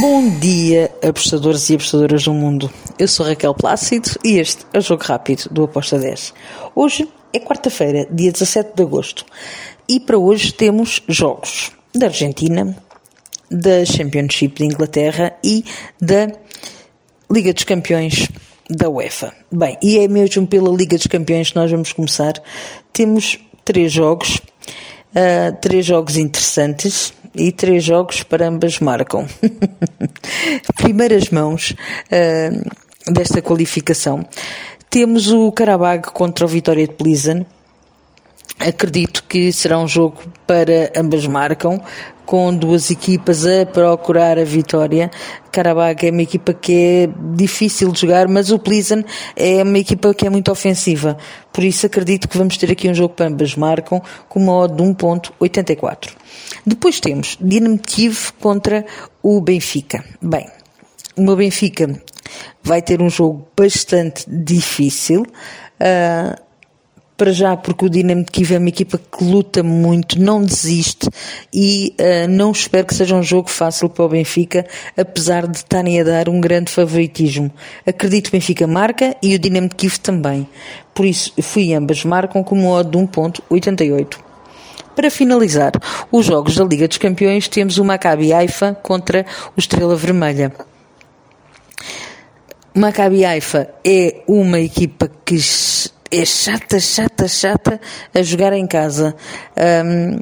Bom dia, apostadores e apostadoras do mundo. Eu sou Raquel Plácido e este é o Jogo Rápido do Aposta 10. Hoje é quarta-feira, dia 17 de agosto, e para hoje temos jogos da Argentina, da Championship de Inglaterra e da Liga dos Campeões da UEFA. Bem, e é mesmo pela Liga dos Campeões que nós vamos começar. Temos três jogos, uh, três jogos interessantes e três jogos para ambas marcam. Primeiras mãos uh, desta qualificação. Temos o Karabag contra o Vitória de Plizen. Acredito que será um jogo para ambas marcam, com duas equipas a procurar a vitória. Karabag é uma equipa que é difícil de jogar, mas o Plizen é uma equipa que é muito ofensiva. Por isso acredito que vamos ter aqui um jogo para ambas marcam, com uma odd de 1.84. Depois temos Dinamo Kiev contra o Benfica. Bem, o meu Benfica vai ter um jogo bastante difícil. Uh, para já porque o Dinamo de Kiev é uma equipa que luta muito, não desiste e uh, não espero que seja um jogo fácil para o Benfica, apesar de estarem a dar um grande favoritismo. Acredito que o Benfica marca e o Dinamo de Kiev também. Por isso, fui ambas marcam com uma odd de 1.88. Para finalizar, os jogos da Liga dos Campeões temos o Maccabi Haifa contra o Estrela Vermelha. Maccabi Haifa é uma equipa que é chata, chata, chata a jogar em casa. Um,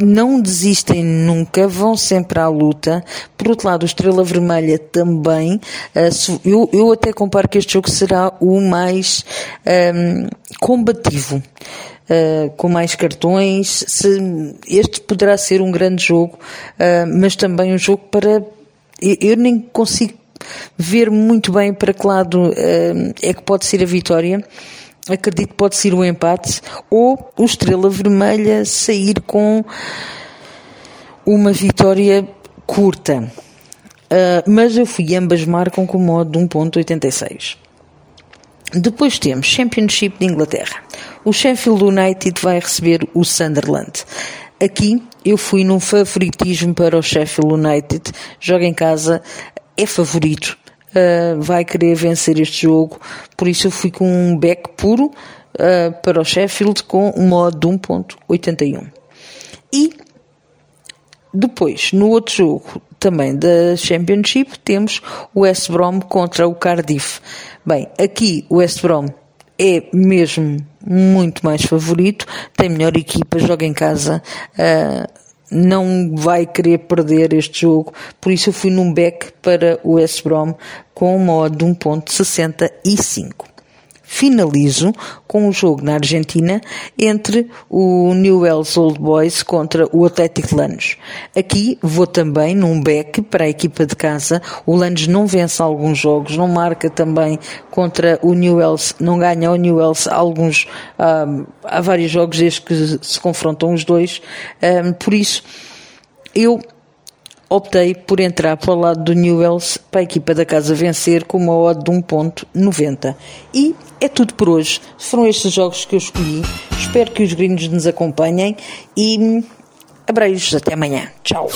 não desistem nunca, vão sempre à luta. Por outro lado, o Estrela Vermelha também. Uh, eu, eu até comparo que este jogo será o mais um, combativo. Uh, com mais cartões. Se, este poderá ser um grande jogo, uh, mas também um jogo para. Eu, eu nem consigo ver muito bem para que lado uh, é que pode ser a vitória. Acredito que pode ser o empate ou o Estrela Vermelha sair com uma vitória curta. Uh, mas eu fui, ambas marcam com o modo de 1.86. Depois temos Championship de Inglaterra. O Sheffield United vai receber o Sunderland. Aqui eu fui num favoritismo para o Sheffield United. Joga em casa, é favorito, uh, vai querer vencer este jogo, por isso eu fui com um back puro uh, para o Sheffield com um modo de 1.81. E depois, no outro jogo também da Championship, temos o West Brom contra o Cardiff. Bem, aqui o West Brom é mesmo muito mais favorito, tem melhor equipa, joga em casa. Uh, não vai querer perder este jogo, por isso eu fui num back para o West Brom com uma odd de 1.65 finalizo com um jogo na Argentina entre o Newell's Old Boys contra o Atlético Lanús. Aqui vou também num back para a equipa de casa. O Lanús não vence alguns jogos, não marca também contra o Newell's, não ganha o Newell's alguns, um, há vários jogos desde que se confrontam os dois. Um, por isso, eu optei por entrar para o lado do Newells para a equipa da casa vencer com uma odd de 1.90. E é tudo por hoje. Foram estes jogos que eu escolhi. Espero que os gringos nos acompanhem e abreijos até amanhã. Tchau.